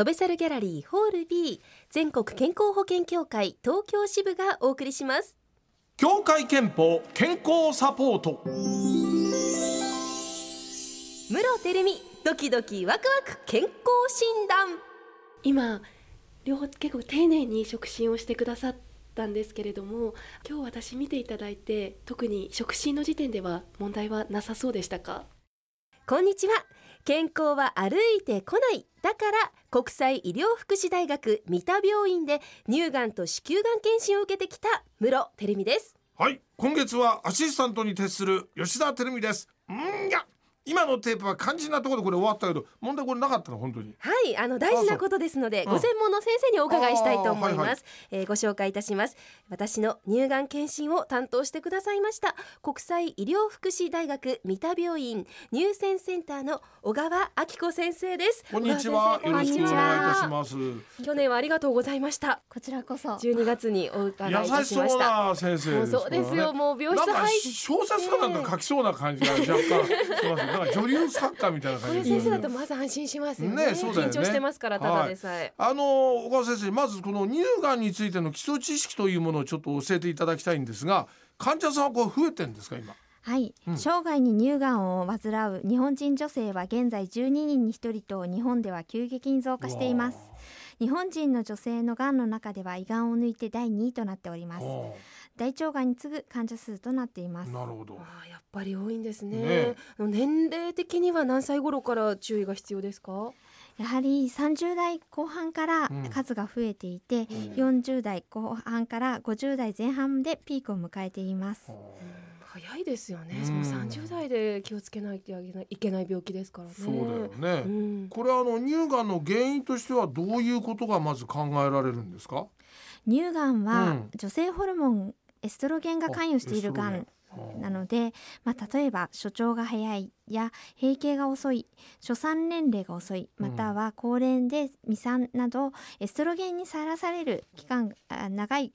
飛べ猿ギャラリーホール B 全国健康保険協会東京支部がお送りします。協会憲法健康サポート。室照美ドキドキワクワク健康診断。今両方結構丁寧に触診をしてくださったんですけれども今日私見ていただいて特に触診の時点では問題はなさそうでしたか？こんにちは健康は歩いてこない。だから国際医療福祉大学三田病院で乳がんと子宮がん検診を受けてきた室照美です。はい。今月はアシスタントに徹する吉田照美です。うんや。今のテープは肝心なところでこれ終わったけど問題これなかったの本当に。はいあの大事なことですのでご専門の先生にお伺いしたいと思います、はいはい。えーご紹介いたします。私の乳がん検診を担当してくださいました国際医療福祉大学三田病院乳腺センターの小川明子先生です。こんにちは。よろしくお願いいたします。去年はありがとうございま優こちらこそ。12月にお伺いいたしそうしましたな先生もうそうですよ、もう病室なんか入っ小説家なんか書きそうな感じが若干しますなんか女流作家みたいなこれ感じ 先生だとまず安心しますよね。ねそうだよね。緊張してますからただでさえ、あの小川先生まずこの乳がんについての基礎知識というものをちょっと教えていただきたいんですが患者さんはこう増えてんですか今？はい、うん。生涯に乳がんを患う日本人女性は現在12人に1人と日本では急激に増加しています日本人の女性のがんの中では胃がんを抜いて第2位となっております。あ大腸がんに次ぐ患者数となっています。あなるほど。あーやっぱり多いんですね。ね年齢的には何歳頃から注意が必要ですか？やはり30代後半からうん。数が増えていて、40代後半から50代前半でピークを迎えています早いですよね、うん。その30代で気をつけないといけないいけない病気ですからね。そうだよね、うん。これあの乳がんの原因としてはどういうことがまず考えられるんですか？乳がんうはん。女性ホルモンエストロゲンが関与しているがんなので、まあ、例えば所長が早いや閉経が遅い初産年齢が遅いまたは高齢で未産などエストロゲンにさらされる期間が長い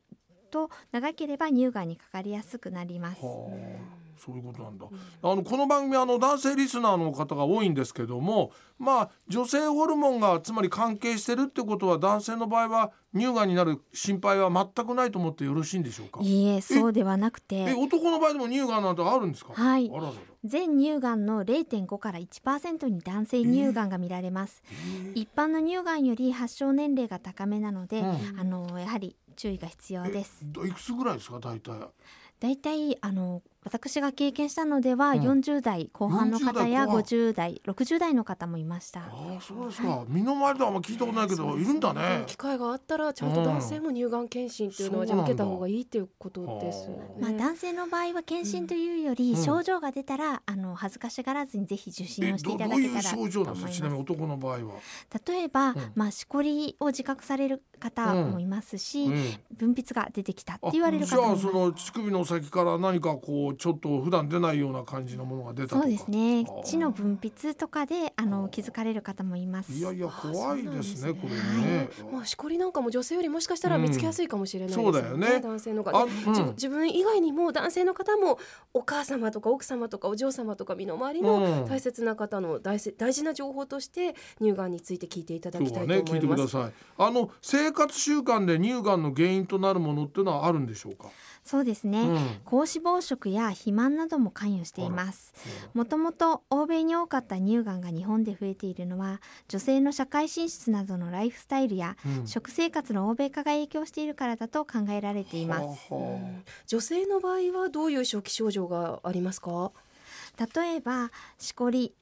と長ければ乳がんにかかりやすくなります。はあそういうことなんだ。あのこの番組あの男性リスナーの方が多いんですけども、まあ女性ホルモンがつまり関係してるってことは男性の場合は乳がんになる心配は全くないと思ってよろしいんでしょうか？いいえそうではなくえて男の場合でも乳がんなんてあるんですか？はいあららら。全乳がんの0.5から1%に男性乳がんが見られます、一般の乳がんより発症年齢が高めなので、うんあのやはり注意が必要ですえいくつぐらいですか？大体。だいたいあの私が経験したのでは、うん。40代後半の方や40代後半。50代60代の方もいました。ああそうですか。身の回りではあんま聞いたことないけどいるんだね。機会があったらちゃんと男性も乳がん検診っていうのは受けた方がいいっていうことですよね。まあ、男性の場合は検診というより、うん。症状が出たらあの恥ずかしがらずにぜひ受診をしていただけたらと思いどどういう症状なんですか。ます。ちなみに男の場合は。例えば、ん。まあ、しこりを自覚される方もいますし、うん。分泌が出てきたってあ言われるじ方もいます。ゃあその乳首の先から何かこうちょっと普段出ないような感じのものが出たとか。そうですね。血の分泌とかであの気づかれる方もいます。いやいや怖いですねこれそうね、まあしこりなんかも女性よりもしかしたら見つけやすいかもしれないですよね。うんそうだよね。男性の方、あうん。じ自分以外にも男性の方もお母様とか奥様とかお嬢様とか身の回りうん。の大切な方の大せ大事な情報として乳がんについて聞いていただきたとはいね聞いてく思います。ださい。あの生活習慣で乳がんの原因となるものっていうのはあるんでしょうか、そうですね、うん。高脂肪食や肥満なども関与しています。もともと欧米に多かった乳がんが日本で増えているのは女性の社会進出などのライフスタイルや、うん。食生活の欧米化が影響しているからだと考えられています、はあは女性の場合はどういう初期症状がありますか？例えばしこり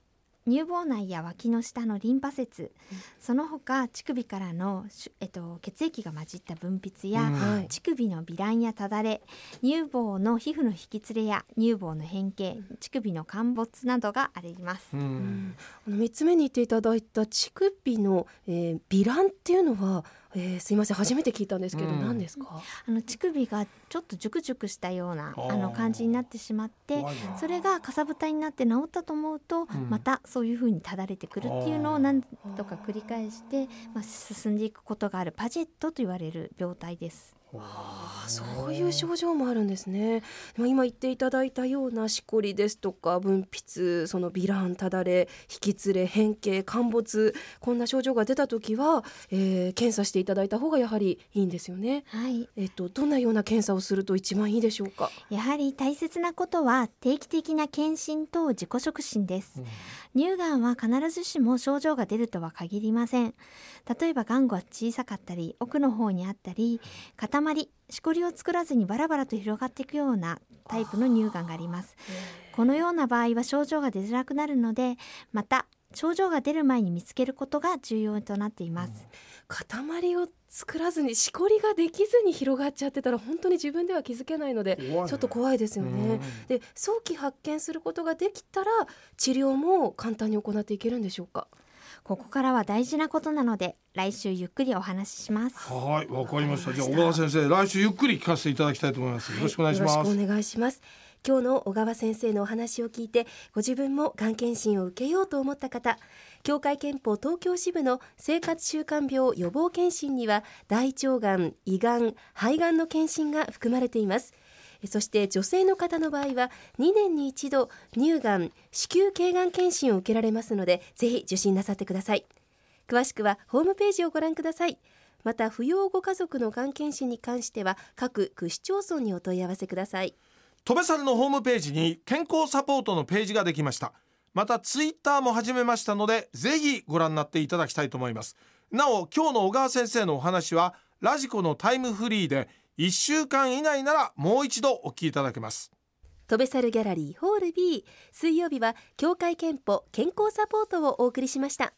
乳房内や脇の下のリンパ節、その他乳首からのし、えっと、血液が混じった分泌や、うん。はい。乳首の微乱やただれ乳房の皮膚の引きつれや乳房の変形乳首の陥没などがあります。あ、ううん。んあの三つ目に言っていただいた乳首の、えー、微乱っていうのは、えー、すいません初めて聞いたんですけど、うん。何ですか？あの乳首がちょっとジュクジュクしたようなあの感じになってしまってそれがかさぶたになって治ったと思うと、うん。またそういう風にただれてくるっていうのを何度か繰り返して、まあ、進んでいくことがあるパジェットと言われる病態です。あそういう症状もあるんですね。今言っていただいたようなしこりですとか分泌そのヴィランただれ引き連れ変形陥没こんな症状が出た時は、えー、検査していただいた方がやはりいいんですよね。はい。えっとどんなような検査をすると一番いいでしょうか？やはり大切なことは定期的な検診と自己触診です、乳がんは必ずしも症状が出るとは限りません。例えばがんが小さかったり奥の方にあったり塊しこりを作らずにバラバラと広がっていくようなタイプの乳がんがあります。このような場合は症状が出づらくなるのでまた症状が出る前に見つけることが重要となっています、塊を作らずにしこりができずに広がっちゃってたら本当に自分では気づけないのでちょっと怖いですよね。で早期発見することができたら治療も簡単に行っていけるんでしょうか？ここからは大事なことなので来週ゆっくりお話しします。はいわかりました。じゃあ小川先生来週ゆっくり聞かせていただきたいと思います。よろしくお願いします、よろしくお願いします。今日の小川先生のお話を聞いてご自分もがん検診を受けようと思った方協会憲法東京支部の生活習慣病予防検診には大腸がん胃がん肺がんの検診が含まれていますそして女性の方の場合は2年に一度乳がん子宮頸がん検診を受けられますのでぜひ受診なさってください。詳しくはホームページをご覧ください。また扶養ご家族のがん検診に関しては各区市町村にお問い合わせください。戸部さんのホームページに健康サポートのページができました。またツイッターも始めましたのでぜひご覧になっていただきたいと思います。なお今日の小川先生のお話はラジコのタイムフリーで1週間以内ならもう一度お聞きいただけます。飛べ猿ギャラリーホール B 水曜日は協会憲法健康サポートをお送りしました。